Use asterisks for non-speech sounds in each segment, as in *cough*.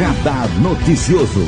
Radar Noticioso.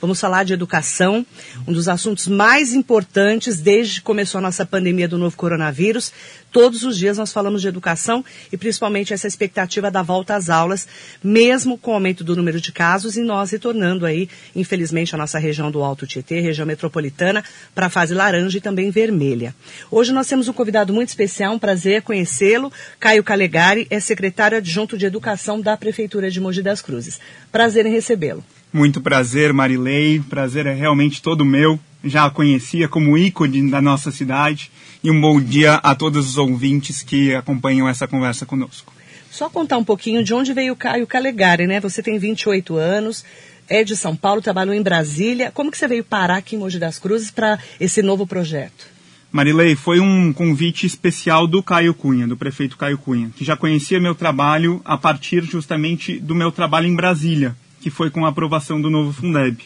Vamos falar de educação, um dos assuntos mais importantes desde que começou a nossa pandemia do novo coronavírus. Todos os dias nós falamos de educação e principalmente essa expectativa da volta às aulas, mesmo com o aumento do número de casos e nós retornando aí, infelizmente, a nossa região do Alto Tietê, região metropolitana, para a fase laranja e também vermelha. Hoje nós temos um convidado muito especial, um prazer conhecê-lo. Caio Calegari é secretário adjunto de Educação da Prefeitura de Mogi das Cruzes. Prazer em recebê-lo. Muito prazer, Marilei. Prazer é realmente todo meu. Já a conhecia como ícone da nossa cidade. E um bom dia a todos os ouvintes que acompanham essa conversa conosco. Só contar um pouquinho de onde veio o Caio Calegari, né? Você tem 28 anos, é de São Paulo, trabalhou em Brasília. Como que você veio parar aqui em Mogi das Cruzes para esse novo projeto? Marilei, foi um convite especial do Caio Cunha, do prefeito Caio Cunha, que já conhecia meu trabalho a partir justamente do meu trabalho em Brasília, que foi com a aprovação do novo Fundeb.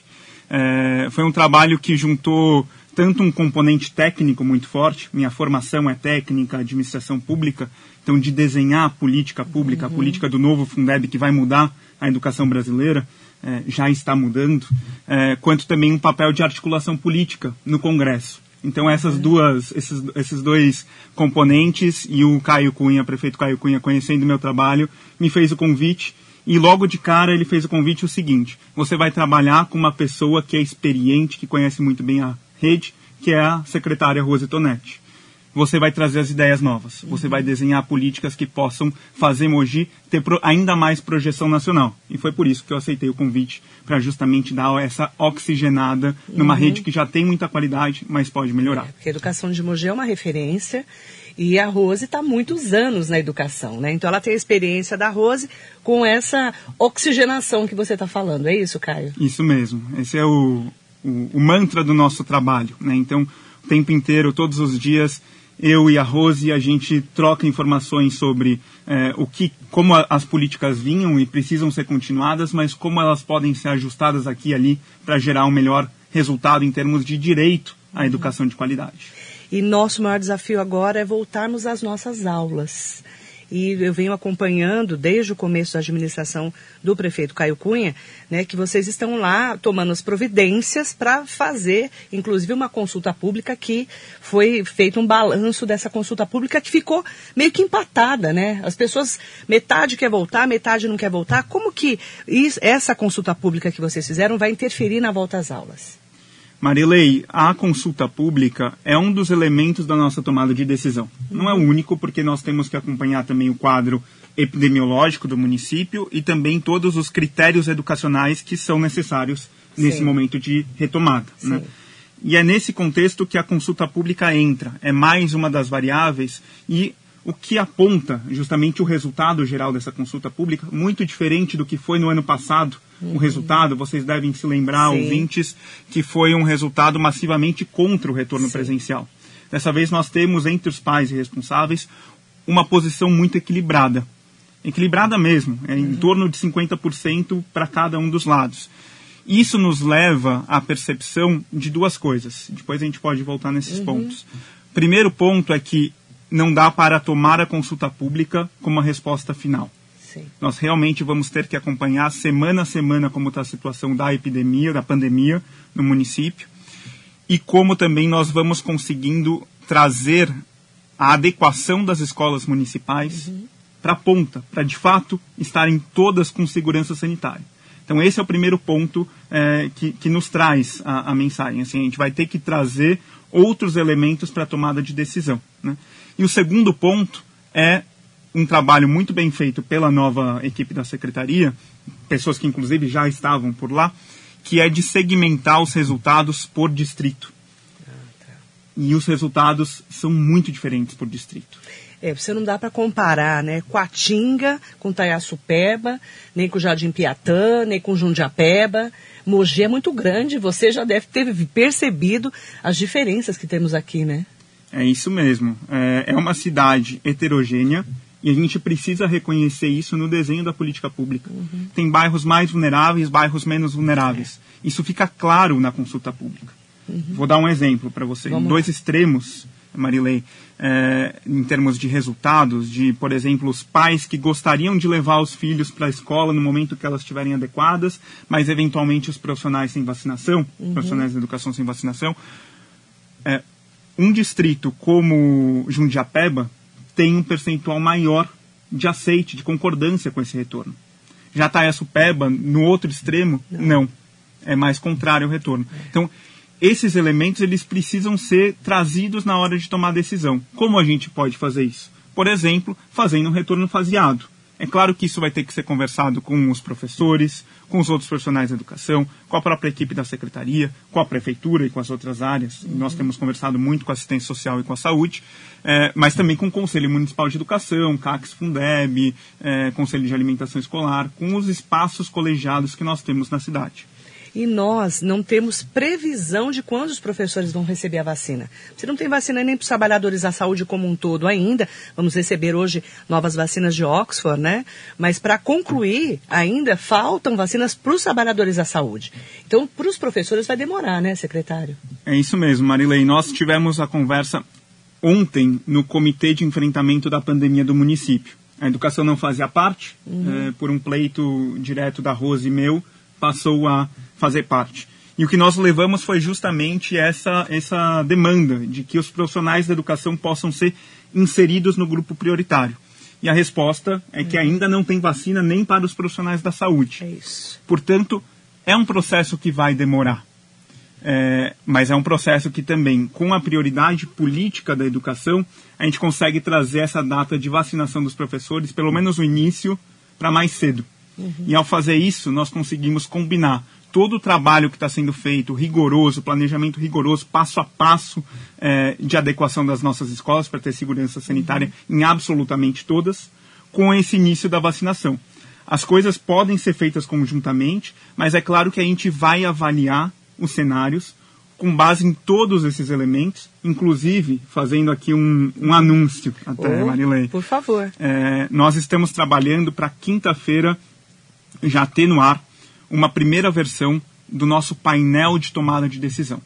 É, foi um trabalho que juntou tanto um componente técnico muito forte, minha formação é técnica, administração pública, então de desenhar a política pública, uhum. a política do novo Fundeb que vai mudar a educação brasileira, é, já está mudando, é, quanto também um papel de articulação política no Congresso. Então essas duas, esses, esses dois componentes e o Caio Cunha, prefeito Caio Cunha, conhecendo meu trabalho, me fez o convite e logo de cara ele fez o convite o seguinte: você vai trabalhar com uma pessoa que é experiente, que conhece muito bem a rede, que é a secretária Rose Tonetti. Você vai trazer as ideias novas. Você vai desenhar políticas que possam fazer Mogi ter ainda mais projeção nacional. E foi por isso que eu aceitei o convite para justamente dar essa oxigenada numa uhum. rede que já tem muita qualidade, mas pode melhorar. É, porque a educação de Mogi é uma referência e a Rose está muitos anos na educação, né? Então ela tem a experiência da Rose com essa oxigenação que você está falando. É isso, Caio? Isso mesmo. Esse é o, o, o mantra do nosso trabalho, né? Então, o tempo inteiro, todos os dias, eu e a Rose a gente troca informações sobre é, o que, como a, as políticas vinham e precisam ser continuadas, mas como elas podem ser ajustadas aqui e ali para gerar um melhor resultado em termos de direito à educação de qualidade. E nosso maior desafio agora é voltarmos às nossas aulas. E eu venho acompanhando desde o começo da administração do prefeito Caio Cunha, né, que vocês estão lá tomando as providências para fazer, inclusive, uma consulta pública que foi feito um balanço dessa consulta pública que ficou meio que empatada, né? As pessoas, metade quer voltar, metade não quer voltar. Como que isso, essa consulta pública que vocês fizeram vai interferir na volta às aulas? Marilei, a consulta pública é um dos elementos da nossa tomada de decisão. Não é o único, porque nós temos que acompanhar também o quadro epidemiológico do município e também todos os critérios educacionais que são necessários nesse Sim. momento de retomada. Né? E é nesse contexto que a consulta pública entra. É mais uma das variáveis e o que aponta justamente o resultado geral dessa consulta pública, muito diferente do que foi no ano passado. O resultado, vocês devem se lembrar, Sim. ouvintes, que foi um resultado massivamente contra o retorno Sim. presencial. Dessa vez nós temos entre os pais e responsáveis uma posição muito equilibrada. Equilibrada mesmo, é em uhum. torno de 50% para cada um dos lados. Isso nos leva à percepção de duas coisas. Depois a gente pode voltar nesses uhum. pontos. Primeiro ponto é que não dá para tomar a consulta pública como a resposta final. Sim. Nós realmente vamos ter que acompanhar semana a semana como está a situação da epidemia, da pandemia no município e como também nós vamos conseguindo trazer a adequação das escolas municipais uhum. para a ponta, para de fato estarem todas com segurança sanitária. Então esse é o primeiro ponto é, que, que nos traz a, a mensagem. Assim, a gente vai ter que trazer outros elementos para a tomada de decisão. Né? E o segundo ponto é um trabalho muito bem feito pela nova equipe da secretaria, pessoas que inclusive já estavam por lá, que é de segmentar os resultados por distrito. E os resultados são muito diferentes por distrito. É, você não dá para comparar, né? Coatinga com Taiaçupeba, nem com Jardim Piatã, nem com Jundiapeba. Mogi é muito grande, você já deve ter percebido as diferenças que temos aqui, né? É isso mesmo. É, é uma cidade heterogênea e a gente precisa reconhecer isso no desenho da política pública. Uhum. Tem bairros mais vulneráveis, bairros menos vulneráveis. É. Isso fica claro na consulta pública. Uhum. Vou dar um exemplo para você. Vamos Dois lá. extremos Marilei, é, em termos de resultados, de, por exemplo, os pais que gostariam de levar os filhos para a escola no momento que elas estiverem adequadas, mas eventualmente os profissionais sem vacinação, uhum. profissionais da educação sem vacinação. É, um distrito como Jundiapeba tem um percentual maior de aceite, de concordância com esse retorno. Já Taiaçupeba, no outro extremo, não. não. É mais contrário ao retorno. Então, esses elementos eles precisam ser trazidos na hora de tomar a decisão. Como a gente pode fazer isso? Por exemplo, fazendo um retorno faseado. É claro que isso vai ter que ser conversado com os professores, com os outros profissionais da educação, com a própria equipe da secretaria, com a prefeitura e com as outras áreas. Uhum. Nós temos conversado muito com a assistência social e com a saúde, é, mas também com o Conselho Municipal de Educação, CACS Fundeb, é, Conselho de Alimentação Escolar, com os espaços colegiados que nós temos na cidade e nós não temos previsão de quando os professores vão receber a vacina. Se não tem vacina nem para os trabalhadores da saúde como um todo ainda, vamos receber hoje novas vacinas de Oxford, né? Mas para concluir, ainda faltam vacinas para os trabalhadores da saúde. Então, para os professores vai demorar, né, secretário? É isso mesmo, Marilei. Nós tivemos a conversa ontem no Comitê de Enfrentamento da Pandemia do município. A educação não fazia parte, uhum. é, por um pleito direto da Rose e meu, passou a fazer parte. E o que nós levamos foi justamente essa, essa demanda de que os profissionais da educação possam ser inseridos no grupo prioritário. E a resposta é que ainda não tem vacina nem para os profissionais da saúde. É isso. Portanto, é um processo que vai demorar. É, mas é um processo que também, com a prioridade política da educação, a gente consegue trazer essa data de vacinação dos professores, pelo menos o início, para mais cedo. Uhum. E ao fazer isso, nós conseguimos combinar todo o trabalho que está sendo feito, rigoroso, planejamento rigoroso, passo a passo é, de adequação das nossas escolas para ter segurança sanitária uhum. em absolutamente todas, com esse início da vacinação. As coisas podem ser feitas conjuntamente, mas é claro que a gente vai avaliar os cenários com base em todos esses elementos, inclusive fazendo aqui um, um anúncio até, oh, Marilei. Por favor. É, nós estamos trabalhando para quinta-feira já ter no ar uma primeira versão do nosso painel de tomada de decisão.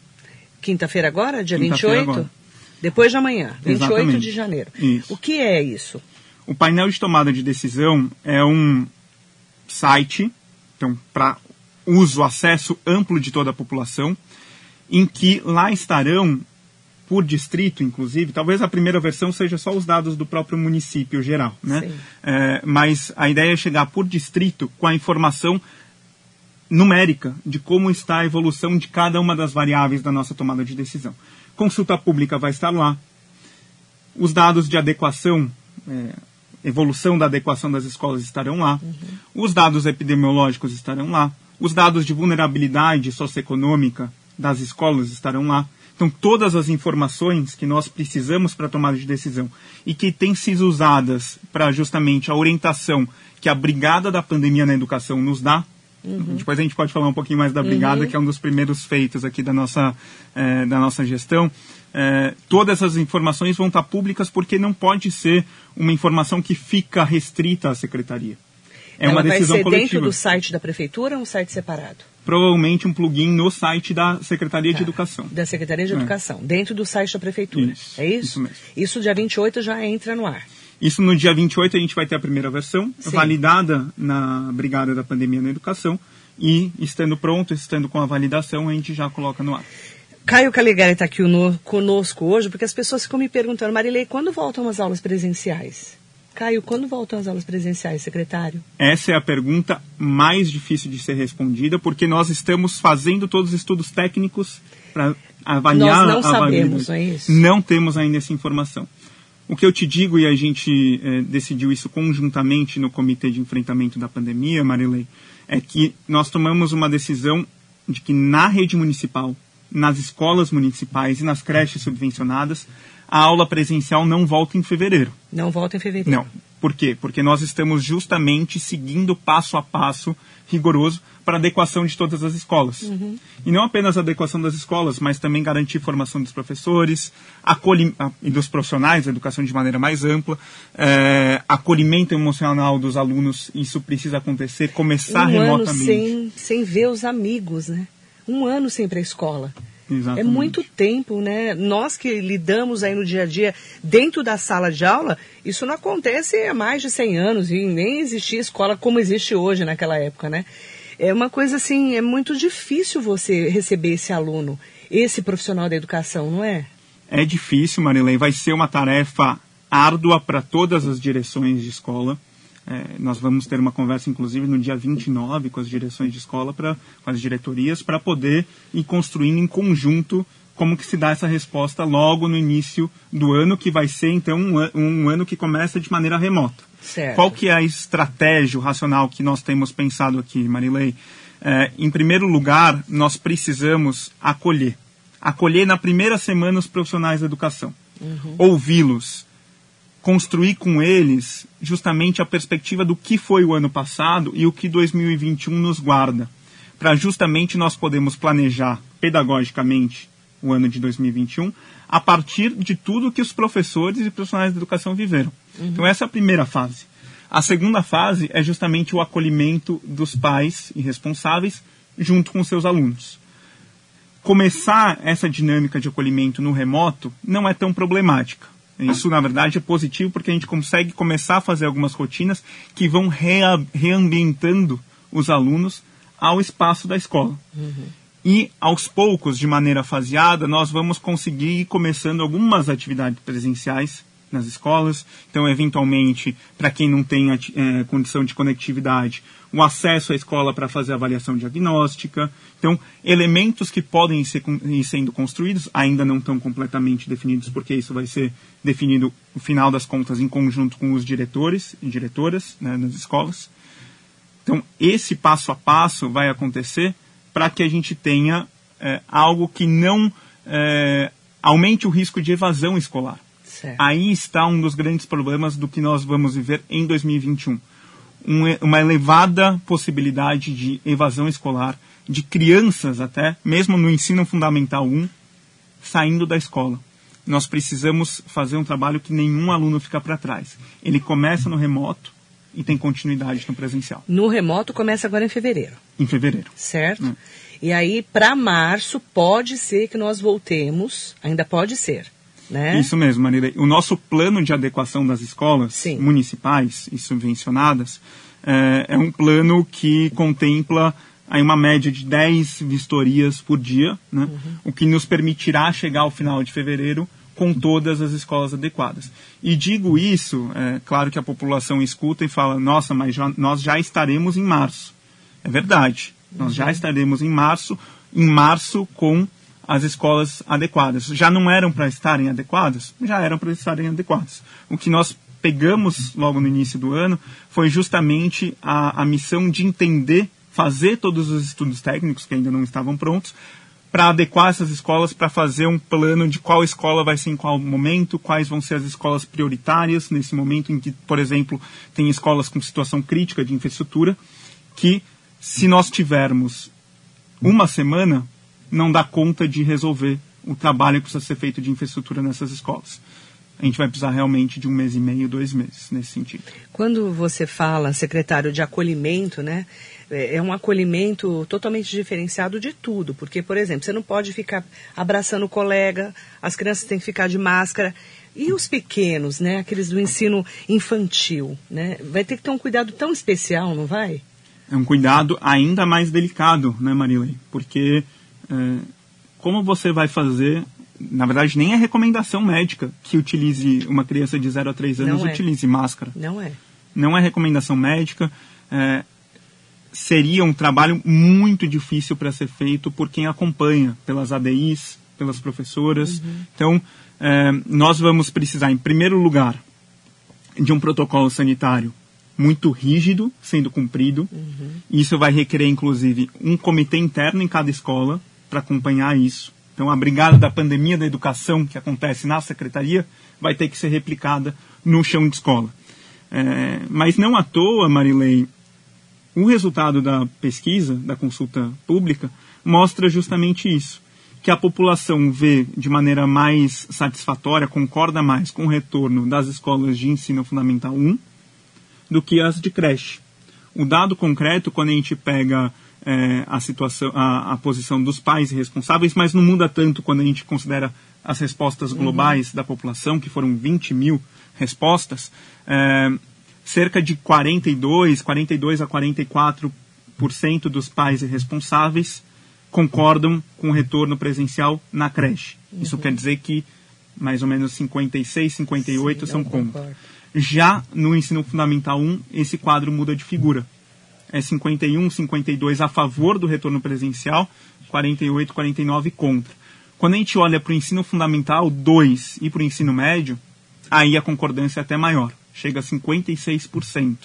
Quinta-feira agora, dia Quinta 28? Agora. Depois de amanhã, 28 Exatamente. de janeiro. Isso. O que é isso? O painel de tomada de decisão é um site, então, para uso, acesso amplo de toda a população, em que lá estarão, por distrito, inclusive, talvez a primeira versão seja só os dados do próprio município geral, né? É, mas a ideia é chegar por distrito com a informação numérica de como está a evolução de cada uma das variáveis da nossa tomada de decisão. Consulta pública vai estar lá. Os dados de adequação, é, evolução da adequação das escolas estarão lá. Uhum. Os dados epidemiológicos estarão lá. Os dados de vulnerabilidade socioeconômica das escolas estarão lá. Então, todas as informações que nós precisamos para tomada de decisão e que têm sido usadas para justamente a orientação que a Brigada da Pandemia na Educação nos dá, Uhum. Depois a gente pode falar um pouquinho mais da brigada, uhum. que é um dos primeiros feitos aqui da nossa, é, da nossa gestão. É, todas essas informações vão estar públicas porque não pode ser uma informação que fica restrita à secretaria. É Ela uma decisão vai ser coletiva. dentro do site da prefeitura ou um site separado? Provavelmente um plugin no site da Secretaria tá. de Educação. Da Secretaria de é. Educação, dentro do site da prefeitura. Isso, é isso? Isso mesmo. Isso dia 28 já entra no ar. Isso no dia 28 a gente vai ter a primeira versão, Sim. validada na Brigada da Pandemia na Educação, e estando pronto, estando com a validação, a gente já coloca no ar. Caio Caligari está aqui conosco hoje, porque as pessoas ficam me perguntando, Marilei, quando voltam as aulas presenciais? Caio, quando voltam as aulas presenciais, secretário? Essa é a pergunta mais difícil de ser respondida, porque nós estamos fazendo todos os estudos técnicos para avaliar. Nós não sabemos, não é isso? Não temos ainda essa informação. O que eu te digo, e a gente é, decidiu isso conjuntamente no Comitê de Enfrentamento da Pandemia, Marilei, é que nós tomamos uma decisão de que na rede municipal, nas escolas municipais e nas creches subvencionadas, a aula presencial não volta em fevereiro. Não volta em fevereiro. Não. Por quê? Porque nós estamos justamente seguindo passo a passo rigoroso para adequação de todas as escolas. Uhum. E não apenas a adequação das escolas, mas também garantir formação dos professores, acolhi e dos profissionais da educação de maneira mais ampla, é, acolhimento emocional dos alunos, isso precisa acontecer, começar um remotamente. Ano sem, sem ver os amigos, né? Um ano sem ir para a escola. Exatamente. É muito tempo, né? Nós que lidamos aí no dia a dia dentro da sala de aula, isso não acontece há mais de 100 anos e nem existia escola como existe hoje naquela época, né? É uma coisa assim, é muito difícil você receber esse aluno, esse profissional da educação, não é? É difícil, Marilei. Vai ser uma tarefa árdua para todas as direções de escola. É, nós vamos ter uma conversa, inclusive, no dia 29 com as direções de escola, pra, com as diretorias, para poder ir construindo em conjunto como que se dá essa resposta logo no início do ano, que vai ser, então, um, um ano que começa de maneira remota. Certo. Qual que é a estratégia, racional que nós temos pensado aqui, Marilei? É, em primeiro lugar, nós precisamos acolher. Acolher na primeira semana os profissionais da educação. Ouvi-los, construir com eles justamente a perspectiva do que foi o ano passado e o que 2021 nos guarda, para justamente nós podermos planejar pedagogicamente o ano de 2021 a partir de tudo que os professores e profissionais da educação viveram. Então essa é a primeira fase. A segunda fase é justamente o acolhimento dos pais e responsáveis junto com seus alunos. Começar essa dinâmica de acolhimento no remoto não é tão problemática. Isso, na verdade, é positivo porque a gente consegue começar a fazer algumas rotinas que vão rea reambientando os alunos ao espaço da escola. E, aos poucos, de maneira faseada, nós vamos conseguir ir começando algumas atividades presenciais nas escolas. Então, eventualmente, para quem não tem eh, condição de conectividade, o acesso à escola para fazer avaliação diagnóstica. Então, elementos que podem ser, ir sendo construídos, ainda não estão completamente definidos, porque isso vai ser definido, no final das contas, em conjunto com os diretores e diretoras né, nas escolas. Então, esse passo a passo vai acontecer para que a gente tenha é, algo que não é, aumente o risco de evasão escolar. Certo. Aí está um dos grandes problemas do que nós vamos viver em 2021. Um, uma elevada possibilidade de evasão escolar, de crianças até, mesmo no ensino fundamental 1, saindo da escola. Nós precisamos fazer um trabalho que nenhum aluno fica para trás. Ele começa no remoto e tem continuidade no presencial. No remoto começa agora em fevereiro, Em fevereiro. certo? Hum. E aí, para março, pode ser que nós voltemos, ainda pode ser, né? Isso mesmo, Marília. O nosso plano de adequação das escolas Sim. municipais e subvencionadas é, é um plano que contempla aí uma média de 10 vistorias por dia, né? Uhum. o que nos permitirá chegar ao final de fevereiro com todas as escolas adequadas. E digo isso, é claro que a população escuta e fala, nossa, mas já- nós já estaremos em março. É verdade, nós já estaremos em março, em março com as escolas adequadas. Já não eram para estarem adequadas? Já eram para estarem adequadas. O que nós pegamos logo no início do ano foi justamente a, a missão de entender, fazer todos os estudos técnicos que ainda não estavam prontos, para adequar essas escolas, para fazer um plano de qual escola vai ser em qual momento, quais vão ser as escolas prioritárias nesse momento em que, por exemplo, tem escolas com situação crítica de infraestrutura, que se nós tivermos uma semana, não dá conta de resolver o trabalho que precisa ser feito de infraestrutura nessas escolas. A gente vai precisar realmente de um mês e meio, dois meses nesse sentido. Quando você fala, secretário, de acolhimento, né? É é um acolhimento totalmente diferenciado de tudo. Porque, por exemplo, você não pode ficar abraçando o colega, as crianças têm que ficar de máscara. E os pequenos, né? Aqueles do ensino infantil, né? Vai ter que ter um cuidado tão especial, não vai? É um cuidado ainda mais delicado, né, Marilei? Porque como você vai fazer... Na verdade, nem é recomendação médica que utilize uma criança de 0 a 3 anos é. utilize máscara. Não é. não é recomendação médica. é, seria um trabalho muito difícil para ser feito por quem acompanha, pelas ADIs, pelas professoras. Então, é, nós vamos precisar, em primeiro lugar, de um protocolo sanitário muito rígido sendo cumprido. Isso vai requerer, inclusive, um comitê interno em cada escola para acompanhar isso. Então, a brigada da pandemia da educação que acontece na secretaria vai ter que ser replicada no chão de escola. É, mas não à toa, Marilei, o resultado da pesquisa, da consulta pública, mostra justamente isso. Que a população vê de maneira mais satisfatória, concorda mais com o retorno das escolas de ensino fundamental 1 do que as de creche. O dado concreto, quando a gente pega é, a situação, a, a, posição dos pais responsáveis, mas não muda tanto quando a gente considera as respostas uhum. globais uhum. da população, que foram 20 mil respostas. É, cerca de 42, 42 a 44% dos pais responsáveis concordam com o retorno presencial na creche. Uhum. Isso quer dizer que mais ou menos 56, 58 Sim, são contra. Já no ensino fundamental 1, esse quadro muda de figura. É 51, 52 a favor do retorno presencial, 48, 49 contra. Quando a gente olha para o ensino fundamental 2 e para o ensino médio, aí a concordância é até maior, chega a 56%.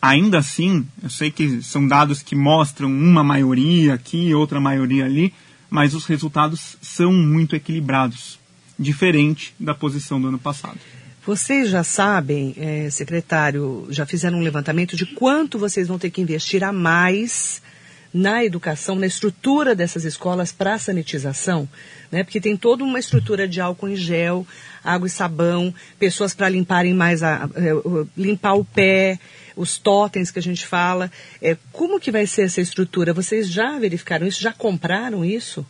Ainda assim, eu sei que são dados que mostram uma maioria aqui, outra maioria ali, mas os resultados são muito equilibrados, diferente da posição do ano passado. Vocês já sabem, é, secretário, já fizeram um levantamento de quanto vocês vão ter que investir a mais na educação, na estrutura dessas escolas para sanitização, né? Porque tem toda uma estrutura de álcool em gel, água e sabão, pessoas para limparem mais a, a, é, limpar o pé, os totens que a gente fala. É, como que vai ser essa estrutura? Vocês já verificaram isso? Já compraram isso?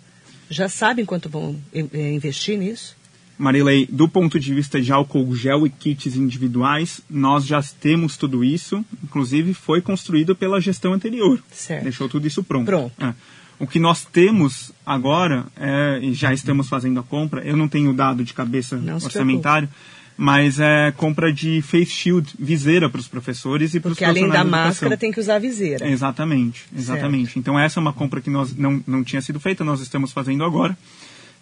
Já sabem quanto vão é, investir nisso? Marilei, do ponto de vista de álcool gel e kits individuais, nós já temos tudo isso. Inclusive, foi construído pela gestão anterior. Certo. Deixou tudo isso pronto. Pronto. É. O que nós temos agora, é, e já estamos fazendo a compra, eu não tenho dado de cabeça não orçamentário, mas é compra de face shield, viseira para os professores e para os profissionais Porque além da máscara tem que usar viseira. Exatamente, exatamente. Certo. Então essa é uma compra que nós não, não tinha sido feita, nós estamos fazendo agora.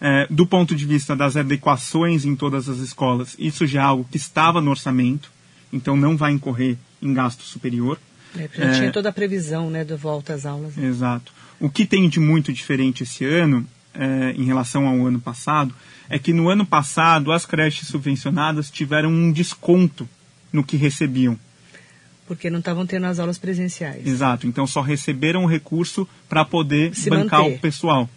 É, do ponto de vista das adequações em todas as escolas, isso já é algo que estava no orçamento, então não vai incorrer em gasto superior. É, já é, tinha toda a previsão né, de volta às aulas. Né? Exato. O que tem de muito diferente esse ano, é, em relação ao ano passado, é que no ano passado as creches subvencionadas tiveram um desconto no que recebiam. Porque não estavam tendo as aulas presenciais. Exato. Então só receberam o recurso para poder Se bancar manter. o pessoal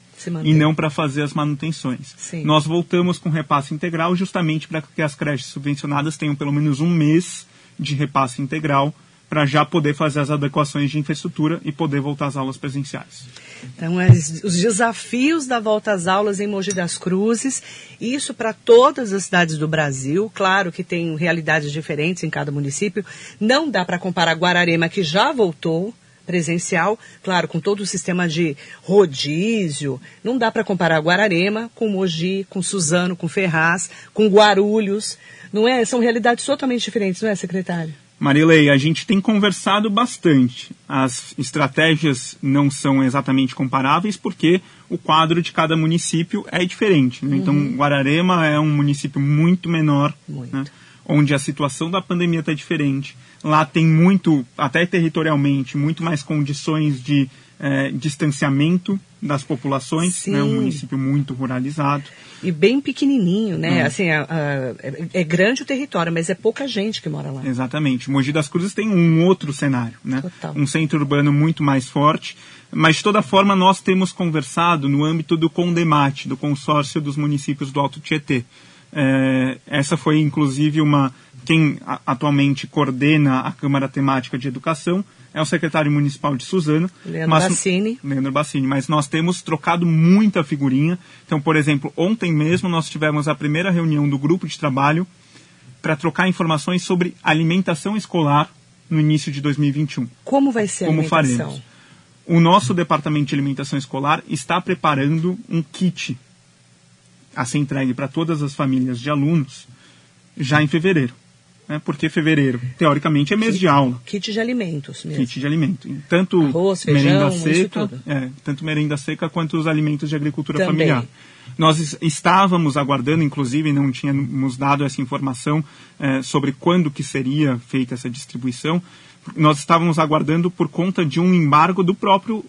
e não para fazer as manutenções. Sim. Nós voltamos com repasse integral justamente para que as creches subvencionadas tenham pelo menos um mês de repasse integral para já poder fazer as adequações de infraestrutura e poder voltar às aulas presenciais. Então, as, os desafios da volta às aulas em Mogi das Cruzes, isso para todas as cidades do Brasil, claro que tem realidades diferentes em cada município, não dá para comparar Guararema, que já voltou, presencial, claro, com todo o sistema de rodízio. Não dá para comparar Guararema com Mogi, com Suzano, com Ferraz, com Guarulhos. Não é? São realidades totalmente diferentes, não é, secretário? Marilei, a gente tem conversado bastante. As estratégias não são exatamente comparáveis porque o quadro de cada município é diferente. Né? Então, uhum. Então, Guararema é um município muito menor, muito. Né? onde a situação da pandemia está diferente. Lá tem muito, até territorialmente, muito mais condições de é, distanciamento das populações, né? um município muito ruralizado. E bem pequenininho, né? É. Assim, a, a, é grande o território, mas é pouca gente que mora lá. Exatamente. Mogi das Cruzes tem um outro cenário, né? Total. Um centro urbano muito mais forte, mas de toda forma nós temos conversado no âmbito do CONDEMAT, do consórcio dos municípios do Alto Tietê. É, essa foi inclusive uma quem atualmente coordena a Câmara Temática de Educação é o secretário municipal de Suzano. Leandro mas, Bassini. Leandro Bassini. Mas nós temos trocado muita figurinha. Então, por exemplo, ontem mesmo nós tivemos a primeira reunião do grupo de trabalho para trocar informações sobre alimentação escolar no início de 2021. Como vai ser a Como alimentação? faremos? O nosso departamento de alimentação escolar está preparando um kit a ser entregue para todas as famílias de alunos já em fevereiro né, porque fevereiro, teoricamente, é mês kit, de aula. Kit de alimentos mesmo. Kit de alimento. Tanto Arroz, merenda feijão, seca, é, tanto merenda seca quanto os alimentos de agricultura Também. familiar. Nós estávamos aguardando, inclusive, não tínhamos dado essa informação é, sobre quando que seria feita essa distribuição. Nós estávamos aguardando por conta de um embargo do próprio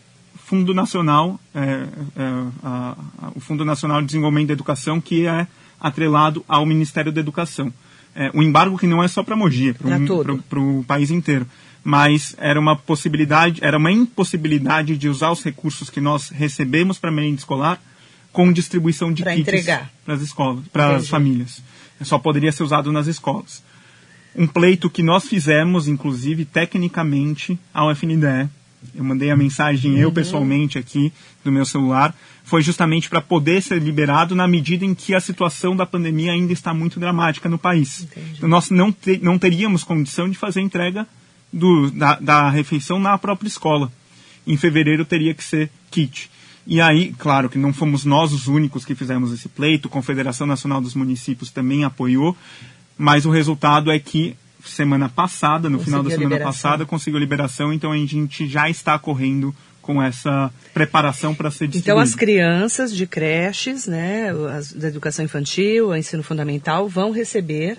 Fundo Nacional, é, é, a, a, o Fundo Nacional de Desenvolvimento da Educação, que é atrelado ao Ministério da Educação é, um embargo que não é só para Mogi, é para o país inteiro. Mas era uma possibilidade, era uma impossibilidade de usar os recursos que nós recebemos para a merenda escolar com distribuição de pra kits para as escolas, para as famílias. Só poderia ser usado nas escolas. Um pleito que nós fizemos, inclusive, tecnicamente, ao FNDE, eu mandei a mensagem eu pessoalmente aqui do meu celular, foi justamente para poder ser liberado na medida em que a situação da pandemia ainda está muito dramática no país. Então, nós não, te, não teríamos condição de fazer entrega do, da, da refeição na própria escola. Em fevereiro teria que ser kit. E aí, claro que não fomos nós os únicos que fizemos esse pleito, a Confederação Nacional dos Municípios também apoiou, mas o resultado é que semana passada, no Conseguiu final da semana passada, conseguiu liberação, então a gente já está correndo com essa preparação para ser Então, distribuído. as crianças de creches, né, as, da educação infantil, o ensino fundamental, vão receber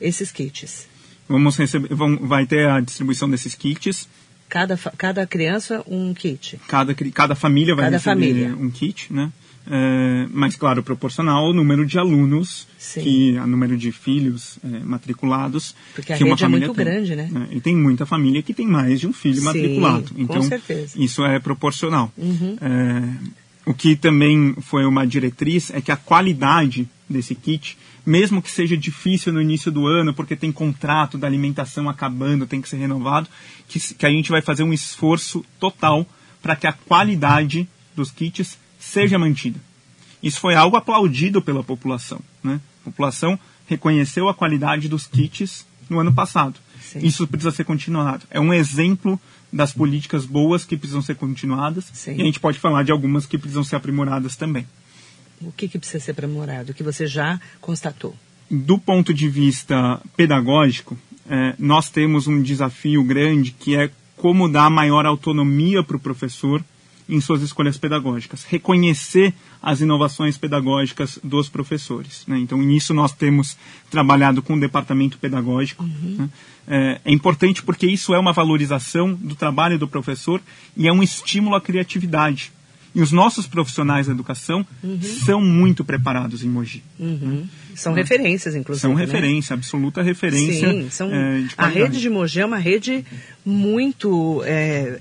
esses kits. Vamos receber, vão, vai ter a distribuição desses kits. Cada, cada criança, um kit. Cada, cada família vai Cada receber família. um kit, né? É, mas, claro, proporcional ao número de alunos, Sim. que, a número de filhos é, matriculados. Porque a que uma é família muito tem. grande, né? É, e tem muita família que tem mais de um filho Sim, matriculado. com Então, certeza. isso é proporcional. Uhum. É, o que também foi uma diretriz é que a qualidade desse kit, mesmo que seja difícil no início do ano, porque tem contrato da alimentação acabando, tem que ser renovado, que, que a gente vai fazer um esforço total para que a qualidade dos kits seja mantida. Isso foi algo aplaudido pela população. Né? A população reconheceu a qualidade dos kits no ano passado. Sim. Isso precisa ser continuado. É um exemplo das políticas boas que precisam ser continuadas Sim. e a gente pode falar de algumas que precisam ser aprimoradas também. O que, que precisa ser aprimorado? O que você já constatou? Do ponto de vista pedagógico, eh, nós temos um desafio grande que é como dar maior autonomia para o professor em suas escolhas pedagógicas, reconhecer as inovações pedagógicas dos professores. né? Então, nisso nós temos trabalhado com o departamento pedagógico. né? É, é importante porque isso é uma valorização do trabalho do professor e é um estímulo à criatividade. E os nossos profissionais da educação são muito preparados em Mogi. Uhum. São referências, inclusive. São né? referência, absoluta referência. Sim, são, é, a rede de Mogi é uma rede muito. é,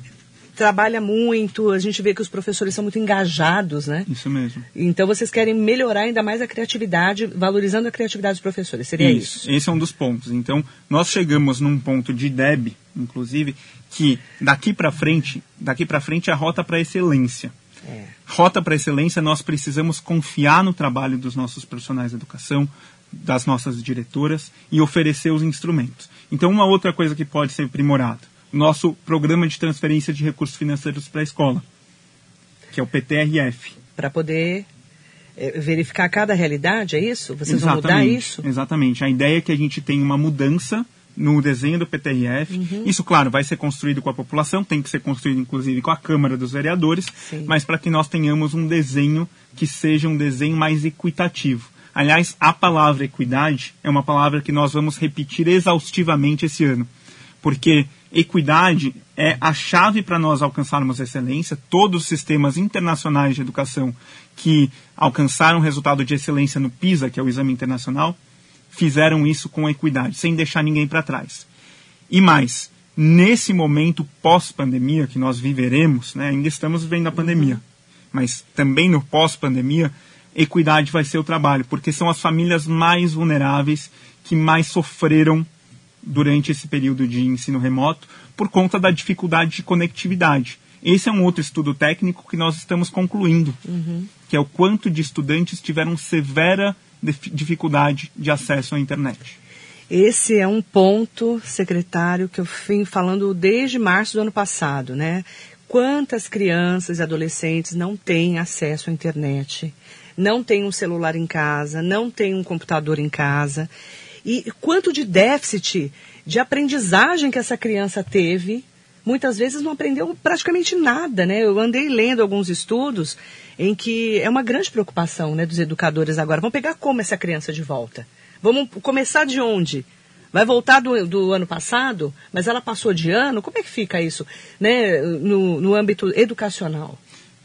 trabalha muito, a gente vê que os professores são muito engajados, né? Isso mesmo. Então vocês querem melhorar ainda mais a criatividade, valorizando a criatividade dos professores. Seria isso? Esse é um dos pontos. Então, nós chegamos num ponto de DEB, inclusive, que daqui para frente, daqui para frente é a rota para excelência. É. Rota para excelência, nós precisamos confiar no trabalho dos nossos profissionais de educação, das nossas diretoras e oferecer os instrumentos. Então, uma outra coisa que pode ser aprimorada, nosso programa de transferência de recursos financeiros para a escola, que é o PTRF. Para poder é, verificar cada realidade, é isso? Vocês vão mudar isso? Exatamente. A ideia é que a gente tenha uma mudança no desenho do PTRF. Uhum. Isso, claro, vai ser construído com a população, tem que ser construído, inclusive, com a Câmara dos Vereadores, Sim. mas para que nós tenhamos um desenho que seja um desenho mais equitativo. Aliás, a palavra equidade é uma palavra que nós vamos repetir exaustivamente esse ano, porque equidade é a chave para nós alcançarmos excelência. Todos os sistemas internacionais de educação que alcançaram resultado de excelência no PISA, que é o exame internacional, fizeram isso com equidade, sem deixar ninguém para trás. E mais, nesse momento pós-pandemia que nós viveremos, né, ainda estamos vivendo a pandemia, mas também no pós-pandemia, equidade vai ser o trabalho, porque são as famílias mais vulneráveis que mais sofreram durante esse período de ensino remoto por conta da dificuldade de conectividade. Esse é um outro estudo técnico que nós estamos concluindo, que é o quanto de estudantes tiveram severa dif- dificuldade de acesso à internet. Esse é um ponto, secretário, que eu vim falando desde março do ano passado, né? Quantas crianças e adolescentes não têm acesso à internet, não têm um celular em casa, não têm um computador em casa? E quanto de déficit de aprendizagem que essa criança teve, muitas vezes não aprendeu praticamente nada, né? Eu andei lendo alguns estudos em que é uma grande preocupação, né, dos educadores agora. Vamos pegar como essa criança de volta? Vamos começar de onde? Vai voltar do, do ano passado, mas ela passou de ano? Como é que fica isso, né, no, no âmbito educacional?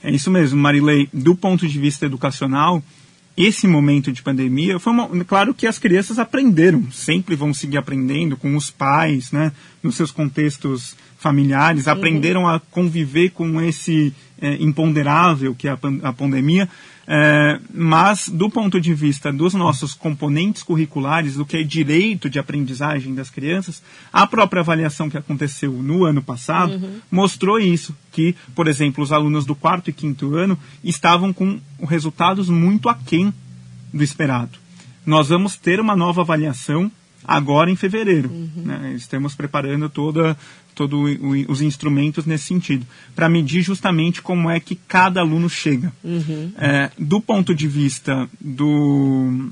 É isso mesmo, Marilei. Do ponto de vista educacional, esse momento de pandemia foi uma, claro que as crianças aprenderam, sempre vão seguir aprendendo com os pais, né, nos seus contextos familiares, aprenderam a conviver com esse é, imponderável que é a, a pandemia. É, mas, do ponto de vista dos nossos componentes curriculares, do que é direito de aprendizagem das crianças, a própria avaliação que aconteceu no ano passado uhum. mostrou isso, que, por exemplo, os alunos do quarto e quinto ano estavam com resultados muito aquém do esperado. Nós vamos ter uma nova avaliação agora em fevereiro. Uhum. Né? Estamos preparando toda todos os instrumentos nesse sentido, para medir justamente como é que cada aluno chega. Uhum. É, do ponto de vista do,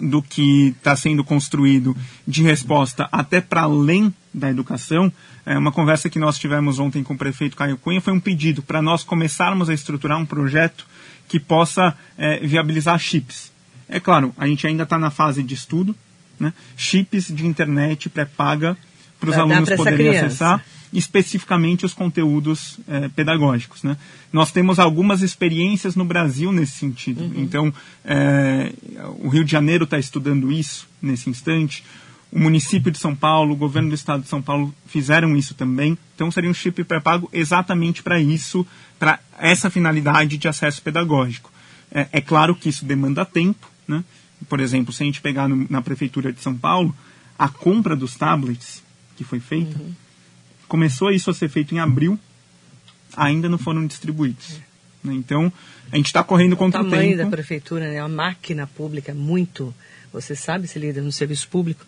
do que está sendo construído de resposta até para além da educação, é uma conversa que nós tivemos ontem com o prefeito Caio Cunha foi um pedido para nós começarmos a estruturar um projeto que possa é, viabilizar chips. É claro, a gente ainda está na fase de estudo, né? chips de internet pré-paga para os alunos poderem acessar especificamente os conteúdos é, pedagógicos. Né? Nós temos algumas experiências no Brasil nesse sentido. Uhum. Então, é, o Rio de Janeiro está estudando isso nesse instante. O município de São Paulo, o governo do estado de São Paulo fizeram isso também. Então, seria um chip pré-pago exatamente para isso, para essa finalidade de acesso pedagógico. É, é, claro que isso demanda tempo. Né? Por exemplo, se a gente pegar no, na prefeitura de São Paulo, a compra dos tablets que foi feita, uhum. começou isso a ser feito em abril, ainda não foram distribuídos. Né? Então, a gente está correndo contra o, tempo. O tamanho da prefeitura, né? a máquina pública é muito, você sabe, se lida no serviço público,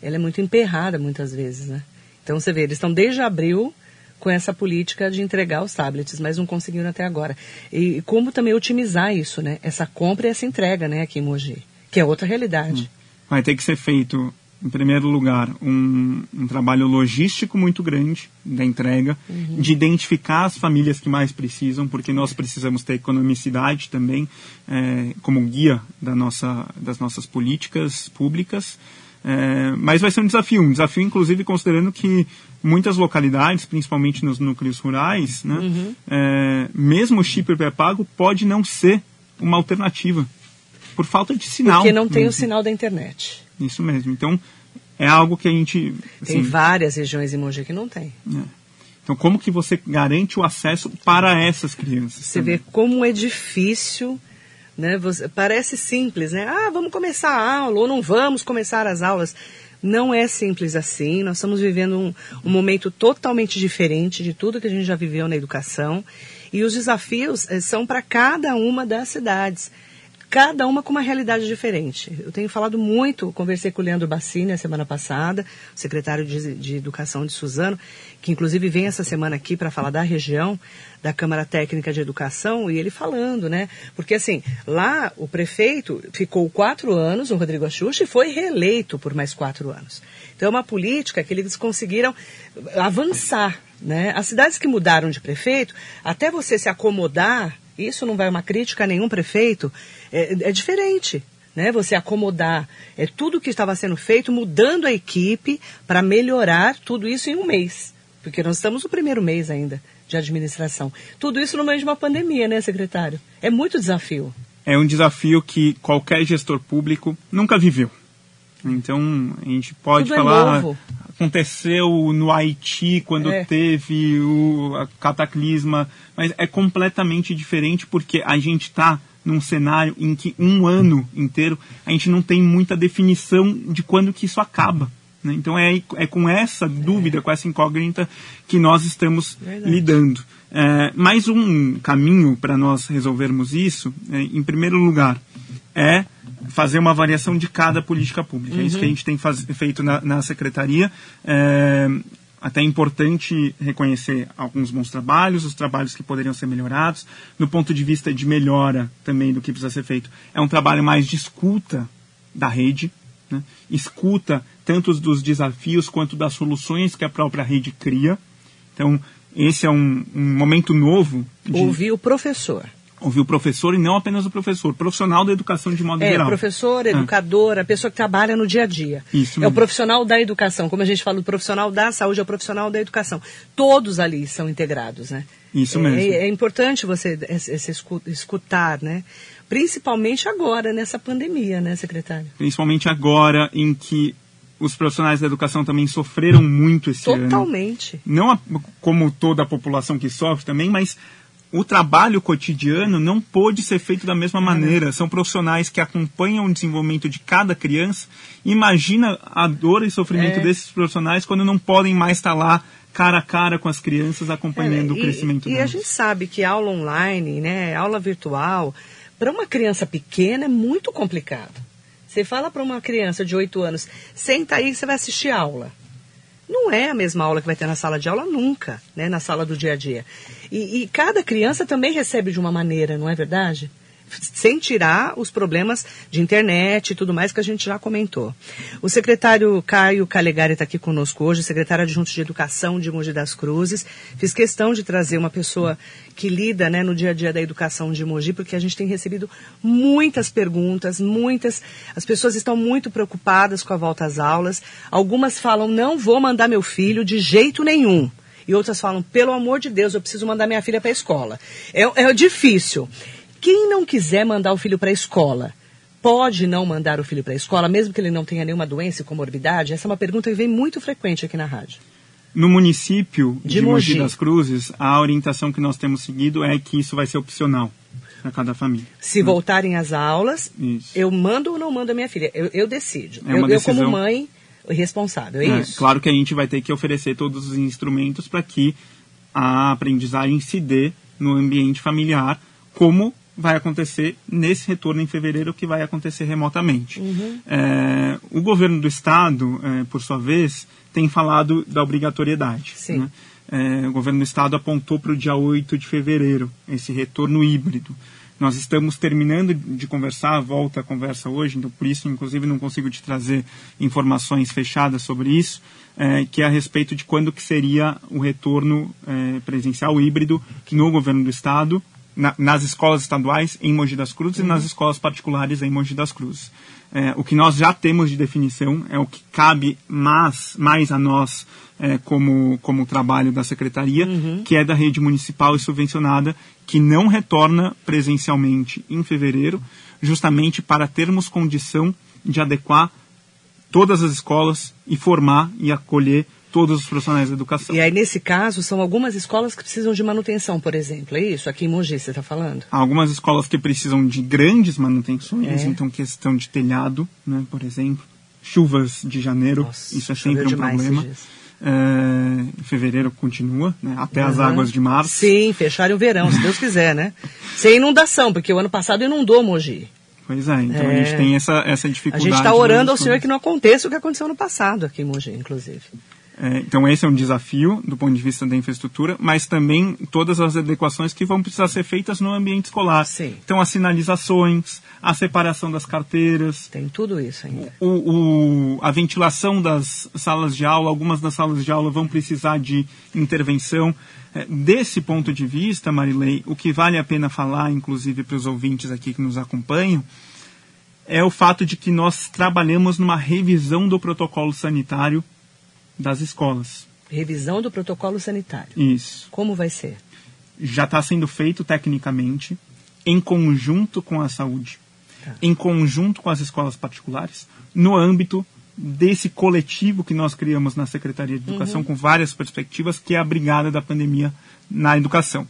ela é muito emperrada muitas vezes, né? Então, você vê, eles estão desde abril com essa política de entregar os tablets, mas não conseguiram até agora. E como também otimizar isso, né? Essa compra e essa entrega, né, aqui em Mogi, que é outra realidade. Hum. Vai ter que ser feito em primeiro lugar, um, um, trabalho logístico muito grande da entrega, uhum. de identificar as famílias que mais precisam, porque nós precisamos ter economicidade também é, como guia da nossa, das nossas políticas públicas. É, mas vai ser um desafio, um desafio inclusive considerando que muitas localidades, principalmente nos núcleos rurais, né, uhum. é, mesmo o chip pré-pago pode não ser uma alternativa por falta de sinal. Porque não tem o sinal da internet. Isso mesmo. Então, é algo que a gente... Assim, tem várias regiões em Mogi que não tem. É. Então, como que você garante o acesso para essas crianças? Você também? vê como é difícil, né? Você, parece simples, né? Ah, vamos começar a aula ou não vamos começar as aulas. Não é simples assim. Nós estamos vivendo um, um momento totalmente diferente de tudo que a gente já viveu na educação. E os desafios eh, são para cada uma das cidades cada uma com uma realidade diferente. Eu tenho falado muito, conversei com o Leandro Bassini a semana passada, secretário de, de Educação de Suzano, que inclusive vem essa semana aqui para falar da região, da Câmara Técnica de Educação, e ele falando, né? Porque assim, lá o prefeito ficou quatro anos, o Rodrigo Axuxa, e foi reeleito por mais quatro anos. Então é uma política que eles conseguiram avançar, né? As cidades que mudaram de prefeito, até você se acomodar isso não vai uma crítica a nenhum prefeito, é, é diferente. Né, você acomodar é, tudo que estava sendo feito, mudando a equipe para melhorar tudo isso em um mês. Porque nós estamos no primeiro mês ainda de administração. Tudo isso no meio de uma pandemia, né, secretário? É muito desafio. É um desafio que qualquer gestor público nunca viveu. Então, a gente pode Tudo é falar, é aconteceu no Haiti quando é. teve o cataclisma, mas é completamente diferente porque a gente está num cenário em que um ano inteiro a gente não tem muita definição de quando que isso acaba. Né? Então é, é com essa dúvida, é. com essa incógnita que nós estamos Verdade. lidando. É, mais um caminho para nós resolvermos isso, é, em primeiro lugar, é fazer uma avaliação de cada política pública. Uhum. É isso que a uhum. gente tem faz, feito na, na secretaria. É, até é importante reconhecer alguns bons trabalhos, os trabalhos que poderiam ser melhorados. No ponto de vista de melhora também do que precisa ser feito, é um trabalho mais de escuta da rede, né? escuta tanto dos desafios quanto das soluções que a própria rede cria. Então, esse é um, um momento novo. De... Ouvir o professor ouvir o professor e não apenas o professor, profissional da educação de modo é, geral. É, professor, educador, a pessoa que trabalha no dia a dia. Isso mesmo. É o profissional da educação, como a gente fala, o profissional da saúde é o profissional da educação. Todos ali são integrados, né? Isso mesmo. É, é importante você esse escutar, né? Principalmente agora, nessa pandemia, né, secretário? Principalmente agora em que os profissionais da educação também sofreram muito esse Totalmente. ano. Totalmente. Não a, como toda a população que sofre também, mas o trabalho cotidiano não pôde ser feito da mesma maneira. São profissionais que acompanham o desenvolvimento de cada criança. Imagina a dor e sofrimento É. desses profissionais quando não podem mais estar lá cara a cara com as crianças acompanhando É, o crescimento e, e a delas. gente sabe que aula online, né, aula virtual, para uma criança pequena é muito complicado. Você fala para uma criança de 8 anos, senta aí que você vai assistir aula. Não é a mesma aula que vai ter na sala de aula nunca, né, na sala do dia a dia. E, e cada criança também recebe de uma maneira, não é verdade? Sem tirar os problemas de internet e tudo mais que a gente já comentou. O secretário Caio Calegari está aqui conosco hoje, secretário adjunto de Educação de Mogi das Cruzes. Fiz questão de trazer uma pessoa que lida né, no dia a dia da educação de Mogi, porque a gente tem recebido muitas perguntas, muitas. As pessoas estão muito preocupadas com a volta às aulas. Algumas falam, não vou mandar meu filho de jeito nenhum. E outras falam, pelo amor de Deus, eu preciso mandar minha filha para a escola. É, é difícil. Quem não quiser mandar o filho para a escola, pode não mandar o filho para a escola, mesmo que ele não tenha nenhuma doença e comorbidade? Essa é uma pergunta que vem muito frequente aqui na rádio. No município De de, Mogi Mogi. das Cruzes, a orientação que nós temos seguido é que isso vai ser opcional para cada família. Se voltarem às aulas, Isso. eu mando ou não mando a minha filha? Eu, eu decido. É eu, eu, como mãe, responsável, é, É, isso? Claro que a gente vai ter que oferecer todos os instrumentos para que a aprendizagem se dê no ambiente familiar, como vai acontecer nesse retorno em fevereiro, que vai acontecer remotamente. Uhum. É, o governo do estado, é, por sua vez, tem falado da obrigatoriedade. Sim. né? É, o governo do estado apontou para o dia 8 de fevereiro esse retorno híbrido. Nós estamos terminando de conversar, volta a conversa hoje, então por isso, inclusive, não consigo te trazer informações fechadas sobre isso, é, que é a respeito de quando que seria o retorno é, presencial híbrido no governo do estado, na- nas escolas estaduais em Mogi das Cruzes e nas escolas particulares em Mogi das Cruzes. É, o que nós já temos de definição é o que cabe mais, mais a nós é, como, como trabalho da secretaria, que é da rede municipal e subvencionada, que não retorna presencialmente em fevereiro, justamente para termos condição de adequar todas as escolas e formar e acolher todos os profissionais da educação. E aí, nesse caso, são algumas escolas que precisam de manutenção, por exemplo. É isso? Aqui em Mogi, você está falando? Há algumas escolas que precisam de grandes manutenções, É. então questão de telhado, né, por exemplo. Chuvas de janeiro, Nossa, isso é sempre um problema. É, fevereiro continua, né, até as Aham. águas de março. Sim, fecharem o verão, se Deus quiser, né? Sem inundação, porque o ano passado inundou Mogi. Pois é, então a É. gente tem essa, essa A dificuldade. gente está orando ao Senhor que não aconteça o que aconteceu no passado aqui em Mogi, inclusive. É, então esse é um desafio do ponto de vista da infraestrutura, mas também todas as adequações que vão precisar ser feitas no ambiente escolar. Sim. Então as sinalizações, a separação das carteiras, Tem tudo isso ainda. o, o- a ventilação das salas de aula, algumas das salas de aula vão precisar de intervenção. É, desse ponto de vista, Marilei, o que vale a pena falar, inclusive para os ouvintes aqui que nos acompanham, é o fato de que nós trabalhamos numa revisão do protocolo sanitário das escolas. Revisão do protocolo sanitário. Isso. Como vai ser? Já está sendo feito tecnicamente, em conjunto com a saúde, Tá. em conjunto com as escolas particulares, no âmbito desse coletivo que nós criamos na Secretaria de Educação, com várias perspectivas, que é a Brigada da Pandemia na Educação.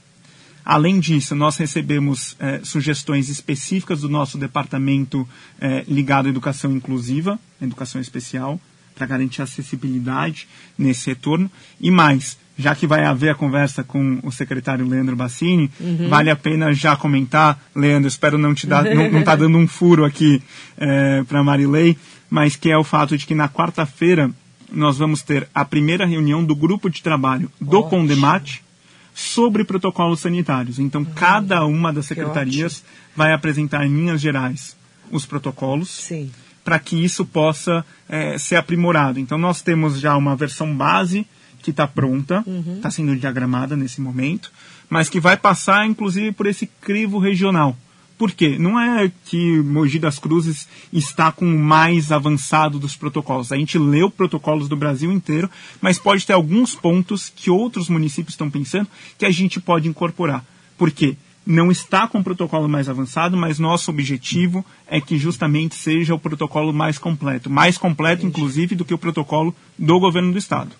Além disso, nós recebemos eh, sugestões específicas do nosso departamento eh, ligado à educação inclusiva, educação especial, para garantir acessibilidade nesse retorno. E mais, já que vai haver a conversa com o secretário Leandro Bassini, vale a pena já comentar, Leandro, espero não te dar, não, não tá dando um furo aqui para Marilei, mas que é o fato de que na quarta-feira nós vamos ter a primeira reunião do grupo de trabalho do Ótimo. Condemate sobre protocolos sanitários. Então, cada uma das secretarias vai apresentar em linhas gerais os protocolos Sim. Para que isso possa eh, ser aprimorado. Então, nós temos já uma versão base que está pronta, está sendo diagramada nesse momento, mas que vai passar, inclusive, por esse crivo regional. Por quê? Não é que Mogi das Cruzes está com o mais avançado dos protocolos. A gente leu protocolos do Brasil inteiro, mas pode ter alguns pontos que outros municípios estão pensando que a gente pode incorporar. Por quê? Não está com o protocolo mais avançado, mas nosso objetivo é que justamente seja o protocolo mais completo. Mais completo, inclusive, do que o protocolo do governo do Estado.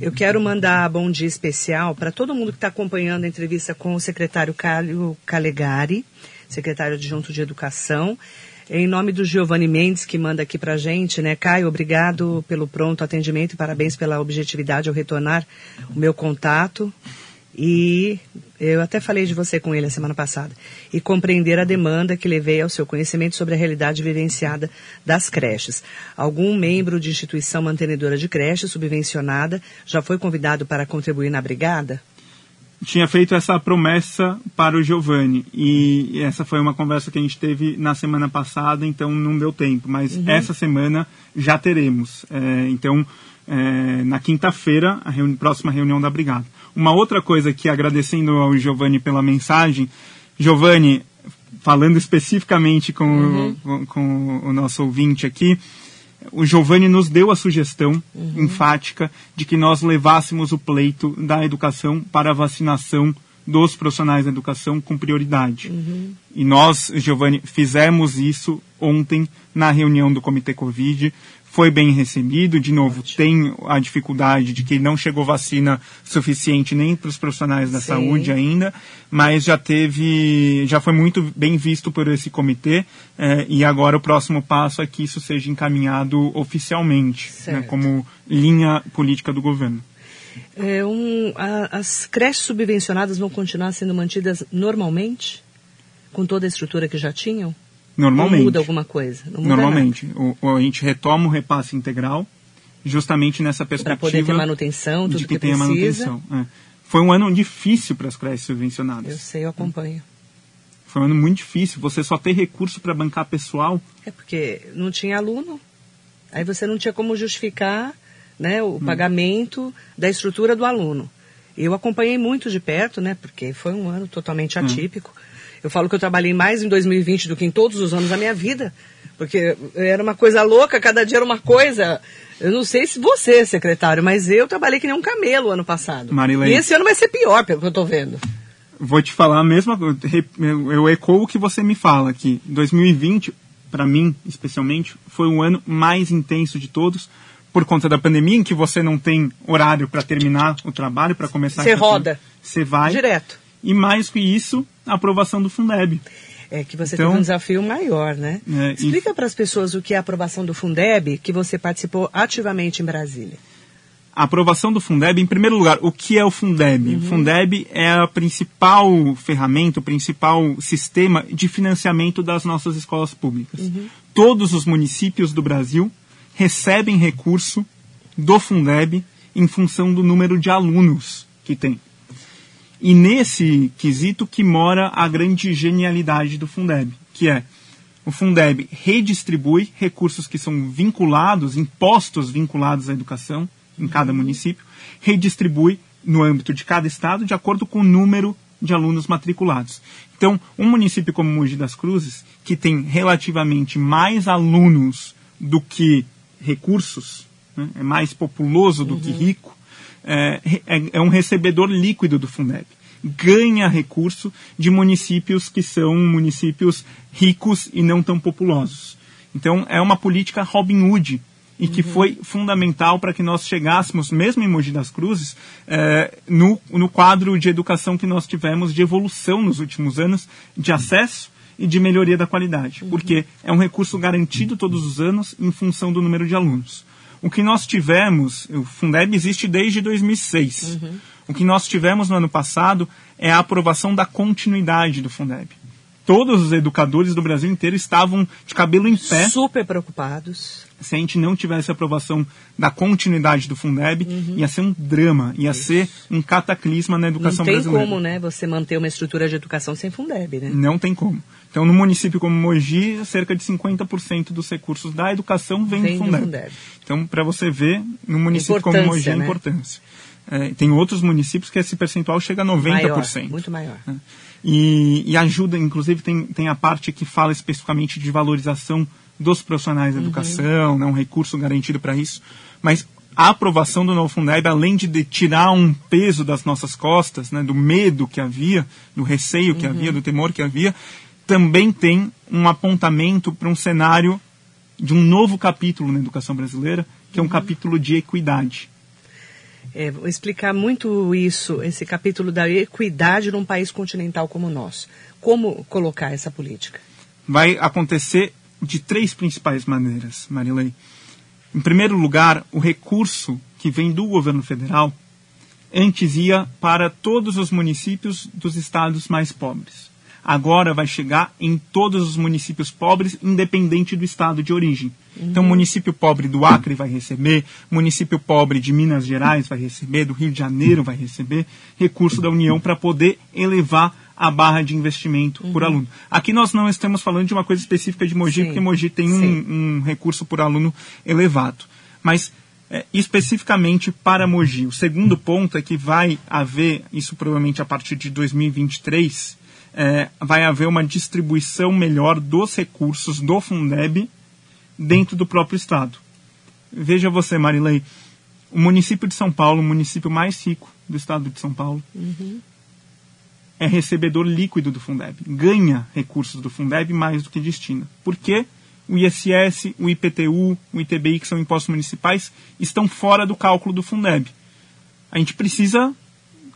Eu quero mandar bom dia especial para todo mundo que está acompanhando a entrevista com o secretário Cálio Calegari, secretário adjunto de Educação. Em nome do Giovanni Mendes, que manda aqui para a gente, né? Caio, obrigado pelo pronto atendimento e parabéns pela objetividade ao retornar o meu contato. E eu até falei de você com ele a semana passada. E compreender a demanda que levei ao seu conhecimento sobre a realidade vivenciada das creches. Algum membro de instituição mantenedora de creche subvencionada já foi convidado para contribuir na brigada? tinha feito essa promessa para o Giovanni e essa foi uma conversa que a gente teve na semana passada, então não deu tempo, mas uhum. essa semana já teremos. É, então, é, na quinta-feira, a reuni próxima reunião da Brigada. Uma outra coisa que, agradecendo ao Giovanni pela mensagem, Giovanni, falando especificamente com, uhum. o, com, o nosso ouvinte aqui, o Giovanni nos deu a sugestão uhum. enfática de que nós levássemos o pleito da educação para a vacinação dos profissionais da educação com prioridade. Uhum. E nós, Giovanni, fizemos isso ontem na reunião do Comitê Covid foi bem recebido. De novo, tem a dificuldade de que não chegou vacina suficiente nem para os profissionais da Sim. saúde ainda, mas já teve, já foi muito bem visto por esse comitê eh, e agora o próximo passo é que isso seja encaminhado oficialmente, né, como linha política do governo. É um, a, as creches subvencionadas vão continuar sendo mantidas normalmente, com toda a estrutura que já tinham? Normalmente. Não muda alguma coisa. Normalmente. O, o, a gente retoma o repasse integral, justamente nessa perspectiva. Para poder ter manutenção, tudo de que, que precisa. manutenção. É. Foi um ano difícil para as creches subvencionadas. Eu sei, eu acompanho. Foi um ano muito difícil. Você só ter recurso para bancar pessoal. É porque não tinha aluno. Aí você não tinha como justificar né, o hum. pagamento da estrutura do aluno. Eu acompanhei muito de perto, né, porque foi um ano totalmente hum. atípico. Hum. Eu falo que eu trabalhei mais em 2020 do que em todos os anos da minha vida, porque era uma coisa louca, cada dia era uma coisa. Eu não sei se você, secretário, mas eu trabalhei que nem um camelo ano passado. Marilene. E esse ano vai ser pior, pelo que eu estou vendo. Vou te falar a mesma coisa, eu ecoo o que você me fala aqui. 2020, para mim, especialmente, foi o ano mais intenso de todos, por conta da pandemia, em que você não tem horário para terminar o trabalho, para começar... Você roda. Você vai. Direto. E mais que isso, a aprovação do Fundeb. É que você então, teve um desafio maior, né? É, Explica e... para as pessoas o que é a aprovação do Fundeb, que você participou ativamente em Brasília. A aprovação do Fundeb, em primeiro lugar, o que é o Fundeb? Uhum. O Fundeb é a principal ferramenta, o principal sistema de financiamento das nossas escolas públicas. Uhum. Todos os municípios do Brasil recebem recurso do Fundeb em função do número de alunos que tem. E nesse quesito que mora a grande genialidade do Fundeb, que é o Fundeb redistribui recursos que são vinculados, impostos vinculados à educação em cada município, redistribui no âmbito de cada estado de acordo com o número de alunos matriculados. Então, um município como Mogi das Cruzes, que tem relativamente mais alunos do que recursos, né, é mais populoso do uhum. que rico, é, é, é um recebedor líquido do Fundeb. Ganha recurso de municípios que são municípios ricos e não tão populosos. Então, é uma política Robin Hood, e que uhum. foi fundamental para que nós chegássemos, mesmo em Mogi das Cruzes, é, no, no quadro de educação que nós tivemos de evolução nos últimos anos, de acesso e de melhoria da qualidade, uhum. porque é um recurso garantido todos os anos em função do número de alunos. O que nós tivemos, o Fundeb existe desde 2006. Uhum. O que nós tivemos no ano passado é a aprovação da continuidade do Fundeb. Todos os educadores do Brasil inteiro estavam de cabelo em pé. Super preocupados. Se a gente não tivesse a aprovação da continuidade do Fundeb, uhum. ia ser um drama, ia Isso. ser um cataclisma na educação brasileira. Não tem brasileira. como, né, você manter uma estrutura de educação sem Fundeb, né? Não tem como. Então, no município como Mogi, cerca de 50% dos recursos da educação vem, vem do, Fundeb. Fundeb. Então, para você ver, no município como Mogi, a né? importância. É, tem outros municípios que esse percentual chega a 90%. Maior, muito maior. É. E, e, ajuda, inclusive, tem, tem a parte que fala especificamente de valorização dos profissionais da uhum. educação, né, um recurso garantido para isso. Mas a aprovação do novo Fundeb, além de, de, tirar um peso das nossas costas, né, do medo que havia, do receio que uhum. havia, do temor que havia, também tem um apontamento para um cenário de um novo capítulo na educação brasileira, que é um uhum. capítulo de equidade. É, vou explicar muito isso, esse capítulo da equidade num país continental como o nosso. Como colocar essa política? Vai acontecer de três principais maneiras, Marilei. Em primeiro lugar, o recurso que vem do governo federal antes ia para todos os municípios dos estados mais pobres. Agora vai chegar em todos os municípios pobres, independente do estado de origem. Uhum. Então, município pobre do Acre vai receber, município pobre de Minas Gerais vai receber, do Rio de Janeiro vai receber recurso da União para poder elevar a barra de investimento uhum. por aluno. Aqui nós não estamos falando de uma coisa específica de Mogi, Sim. porque Mogi tem um, um, recurso por aluno elevado. Mas é, especificamente para Mogi. O segundo ponto é que vai haver, isso provavelmente a partir de 2023, é, vai haver uma distribuição melhor dos recursos do Fundeb dentro do próprio Estado. Veja você, Marilei, o município de São Paulo, o município mais rico do Estado de São Paulo, uhum é recebedor líquido do Fundeb, ganha recursos do Fundeb mais do que destina. Por quê? O ISS, o IPTU, o ITBI, que são impostos municipais, estão fora do cálculo do Fundeb. A gente precisa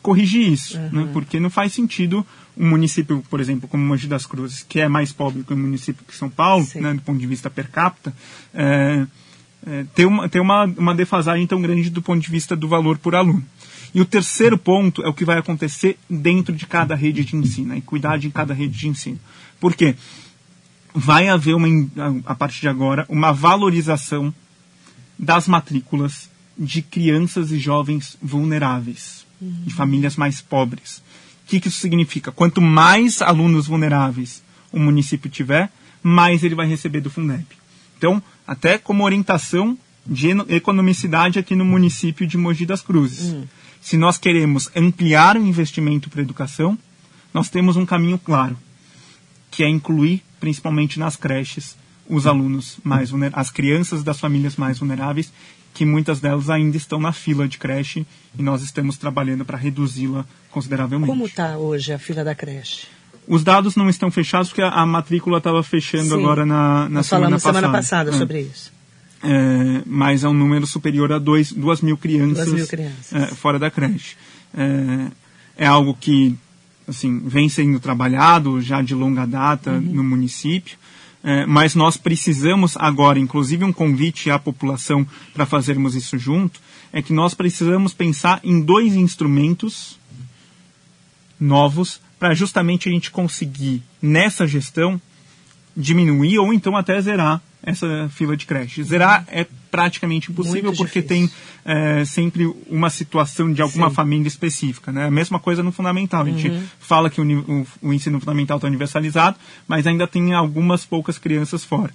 corrigir isso, né? uhum. né? porque não faz sentido um município, por exemplo, como Mogi das Cruzes, que é mais pobre que o município que São Paulo, né, do ponto de vista per capita, é, é, ter, uma, ter uma, uma defasagem tão grande do ponto de vista do valor por aluno. E o terceiro ponto é o que vai acontecer dentro de cada rede de ensino, a equidade em cada rede de ensino. Por quê? Vai haver, uma, a partir de agora, uma valorização das matrículas de crianças e jovens vulneráveis, uhum. de famílias mais pobres. O que, que isso significa? Quanto mais alunos vulneráveis o município tiver, mais ele vai receber do Fundeb. Então, até como orientação de economicidade aqui no município de Mogi das Cruzes. Uhum se nós queremos ampliar o investimento para a educação, nós temos um caminho claro, que é incluir, principalmente nas creches, os alunos mais as crianças das famílias mais vulneráveis, que muitas delas ainda estão na fila de creche e nós estamos trabalhando para reduzi-la consideravelmente. Como está hoje a fila da creche? Os dados não estão fechados porque a, a matrícula estava fechando Sim. agora na, na semana passada. semana passada é. sobre isso é, mas é um número superior a dois, duas mil crianças, duas mil crianças. É, fora da creche. É, é, algo que assim, vem sendo trabalhado já de longa data uhum. no município, é, mas nós precisamos agora, inclusive um convite à população para fazermos isso junto, é que nós precisamos pensar em dois instrumentos novos para justamente a gente conseguir, nessa gestão, diminuir ou então até zerar essa fila de creche. Zerar é praticamente impossível Muito porque difícil. tem é, sempre uma situação de alguma Sim. família específica. Né? A mesma coisa no fundamental. A gente uhum. fala que o, o, o, ensino fundamental está universalizado, mas ainda tem algumas poucas crianças fora.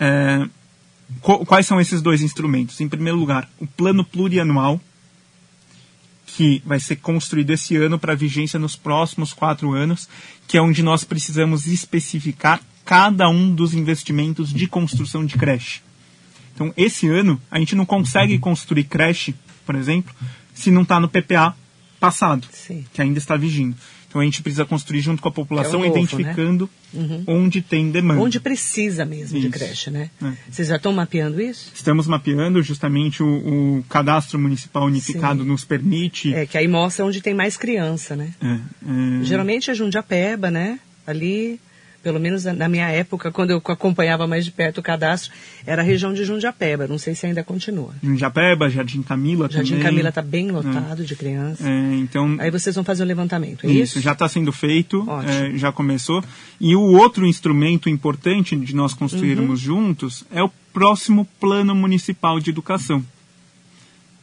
É, quais são esses dois instrumentos? Em primeiro lugar, o plano plurianual, que vai ser construído esse ano para vigência nos próximos quatro anos, que é onde nós precisamos especificar cada um dos investimentos de construção de creche. Então, esse ano, a gente não consegue construir creche, por exemplo, se não está no PPA passado, Sim. que ainda está vigindo. Então, a gente precisa construir junto com a população, é novo, identificando né? uhum. onde tem demanda. Onde precisa mesmo isso. de creche, né? É. Vocês já estão mapeando isso? Estamos mapeando, justamente o, o cadastro municipal unificado Sim. nos permite... É, que aí mostra onde tem mais criança, né? É, é... Geralmente é Jundiapeba, né? Ali pelo menos na minha época, quando eu acompanhava mais de perto o cadastro, era a região de Jundiapeba. Não sei se ainda continua. Jundiapeba, Jardim Camila Jardim também. Camila está bem lotado é. de crianças. É, então, Aí vocês vão fazer o levantamento, é isso? Isso, já está sendo feito, é, já começou. E o outro instrumento importante de nós construirmos uhum. juntos é o próximo Plano Municipal de Educação.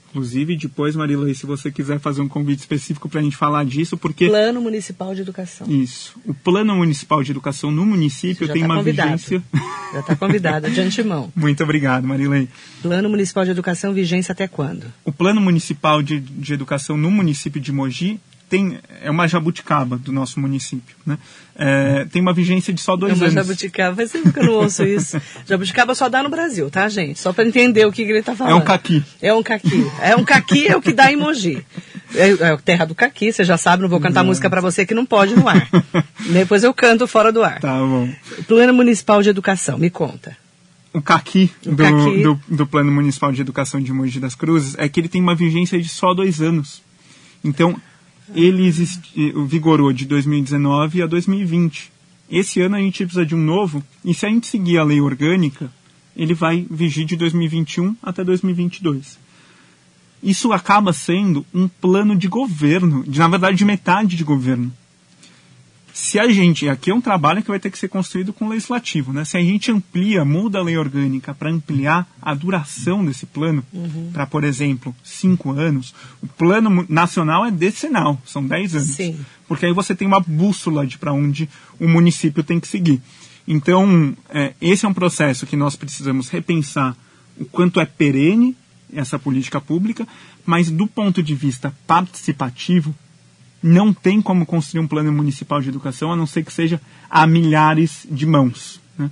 Inclusive, depois, Marila, se você quiser fazer um convite específico para a gente falar disso, porque... Plano Municipal de Educação. Isso. O Plano Municipal de Educação no município tem tá uma convidado. vigência... *laughs* Já está convidada, de antemão. *laughs* Muito obrigado, Marilei. Plano Municipal de Educação, vigência até quando? O Plano Municipal de, de Educação no município de Mogi tem é uma jabuticaba do nosso município, né? É, tem uma vigência de só dois é uma anos. jabuticaba, faz tempo que eu não ouço isso. *laughs* jabuticaba só dá no Brasil, tá, gente? Só para entender o que, que ele está falando. É um caqui. É um caqui. É um caqui é o que dá emoji. É, é terra do caqui, você já sabe, não vou cantar não. música para você que não pode no ar. *laughs* Depois eu canto fora do ar. Tá bom. Plano Municipal de Educação, me conta. o caqui, O do, caqui. Do, do Plano Municipal de Educação de Mogi das Cruzes é que ele tem uma vigência de só dois anos. Então, ele existe, vigorou de 2019 a 2020. Esse ano a gente precisa de um novo, e se a gente seguir a lei orgânica, ele vai vigir de 2021 até 2022. Isso acaba sendo um plano de governo, de, na verdade, de metade de governo se a gente, aqui é um trabalho que vai ter que ser construído com o legislativo, né? Se a gente amplia, muda a lei orgânica para ampliar a duração desse plano, Uhum. para, por exemplo, cinco anos, o plano nacional é decenal, são dez anos. Sim. Porque aí você tem uma bússola de para onde o município tem que seguir. Então, é, esse é um processo que nós precisamos repensar o quanto é perene essa política pública, mas do ponto de vista participativo, não tem como construir um plano municipal de educação a não ser que seja a milhares de mãos. né?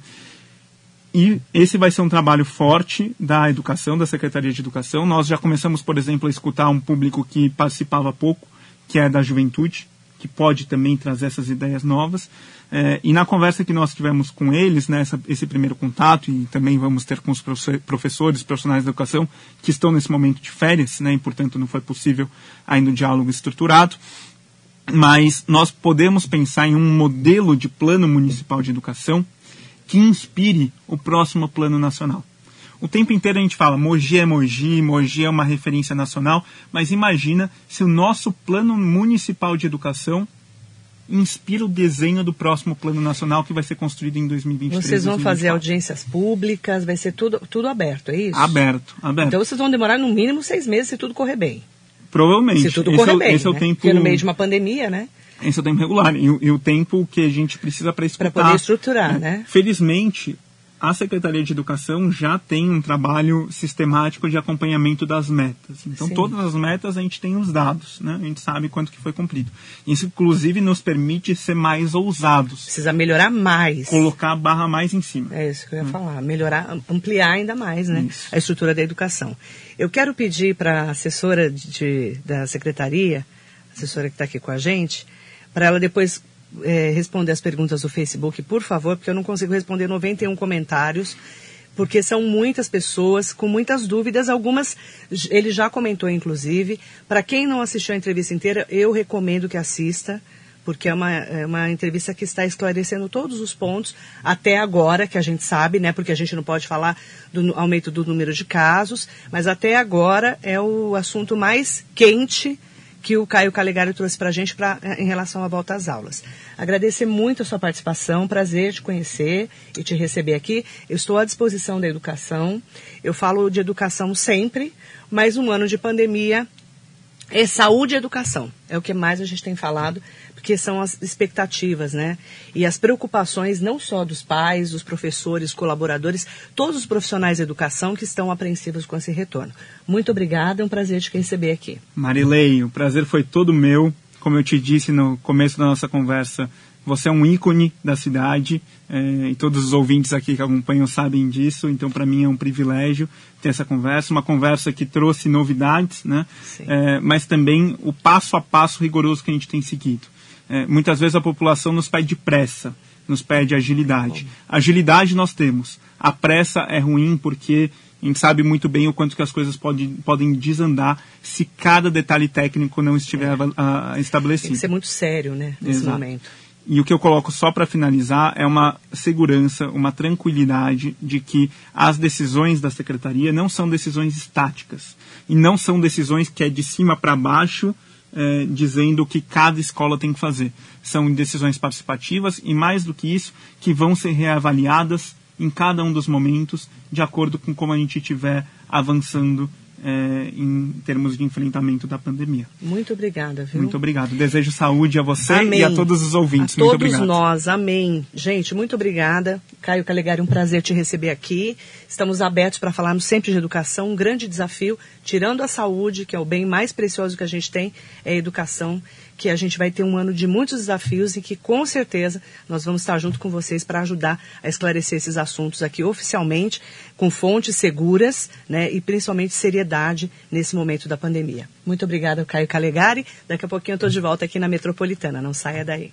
E esse vai ser um trabalho forte da educação, da Secretaria de Educação. Nós já começamos, por exemplo, a escutar um público que participava pouco, que é da juventude, que pode também trazer essas ideias novas. Eh, e na conversa que nós tivemos com eles, né, esse primeiro contato, e também vamos ter com os profe- professores, profissionais da educação, que estão nesse momento de férias, né, e portanto não foi possível ainda o diálogo estruturado mas nós podemos pensar em um modelo de plano municipal de educação que inspire o próximo plano nacional. O tempo inteiro a gente fala Mogi é Mogi, Mogi é uma referência nacional, mas imagina se o nosso plano municipal de educação inspira o desenho do próximo plano nacional que vai ser construído em 2023. Vocês vão fazer 2024. audiências públicas, vai ser tudo, tudo aberto, é isso? Aberto, aberto. Então vocês vão demorar no mínimo seis meses se tudo correr bem. Provavelmente. Se tudo esse correr é, o- bem. esse é o né? tempo. Porque no meio de uma pandemia, né? Esse é o tempo regular. E, o- e o tempo que a gente precisa para Para escutar. poder estruturar, né? Felizmente, a Secretaria de Educação já tem um trabalho sistemático de acompanhamento das metas. Então, Sim. todas as metas a gente tem os dados, né? A gente sabe quanto que foi cumprido. Isso, inclusive, nos permite ser mais ousados, Precisa melhorar mais. colocar a barra mais em cima. É isso que eu ia falar. Melhorar, am- ampliar ainda mais né, Isso. a estrutura da educação. Eu quero pedir para a assessora de- da secretaria, a assessora que está aqui com a gente, para ela depois eh, responder as perguntas do Facebook, por favor, porque eu não consigo responder 91 comentários, porque são muitas pessoas com muitas dúvidas, algumas ele já comentou, inclusive. Para quem não assistiu a entrevista inteira, eu recomendo que assista porque é uma, é uma entrevista que está esclarecendo todos os pontos até agora, que a gente sabe, né? Porque a gente não pode falar do aumento do número de casos, mas até agora é o assunto mais quente que o Caio Calegari trouxe para a gente pra, eh, em relação à volta às aulas. Agradecer muito a sua participação, prazer te conhecer e te receber aqui. Eu estou à disposição da educação. Eu falo de educação sempre, mas um ano de pandemia é saúde e educação. É o que mais a gente tem falado, porque são as expectativas, né? E as preocupações não só dos pais, dos professores, colaboradores, todos os profissionais da educação que estão apreensivos com esse retorno. Muito obrigada, é um prazer te receber aqui. Marilei, o prazer foi todo meu. Como eu te disse no começo da nossa conversa, você é um ícone da cidade eh, e todos os ouvintes aqui que acompanham sabem disso. Então, para mim é um privilégio ter essa conversa, uma conversa que trouxe novidades, né? Eh, mas também o passo a passo rigoroso que a gente tem seguido. Eh, muitas vezes a população nos pede pressa, nos pede agilidade. Agilidade nós temos. A pressa é ruim porque a gente sabe muito bem o quanto que as coisas podem, podem desandar se cada detalhe técnico não estiver ah, Tem estabelecido. que ser muito sério, né, nesse Exato. momento. E o que eu coloco só para finalizar é uma segurança, uma tranquilidade de que as decisões da secretaria não são decisões estáticas e não são decisões que é de cima para baixo eh, dizendo o que cada escola tem que fazer. São decisões participativas e mais do que isso que vão ser reavaliadas em cada um dos momentos de acordo com como a gente estiver avançando eh, em termos de enfrentamento da pandemia. Muito obrigada, viu? Muito obrigado. Desejo saúde a você Amém. e a todos os ouvintes. A muito todos obrigado. nós, amém. Gente, muito obrigada. Caio Calegari, um prazer te receber aqui. Estamos abertos para falarmos sempre de educação, um grande desafio, tirando a saúde, que é o bem mais precioso que a gente tem, é a educação, que a gente vai ter um ano de muitos desafios e que com certeza nós vamos estar junto com vocês para ajudar a esclarecer esses assuntos aqui oficialmente, com fontes seguras, né, e principalmente seriedade nesse momento da pandemia. Muito obrigada, Caio Calegari. Daqui a pouquinho eu estou de volta aqui na Metropolitana. Não saia daí.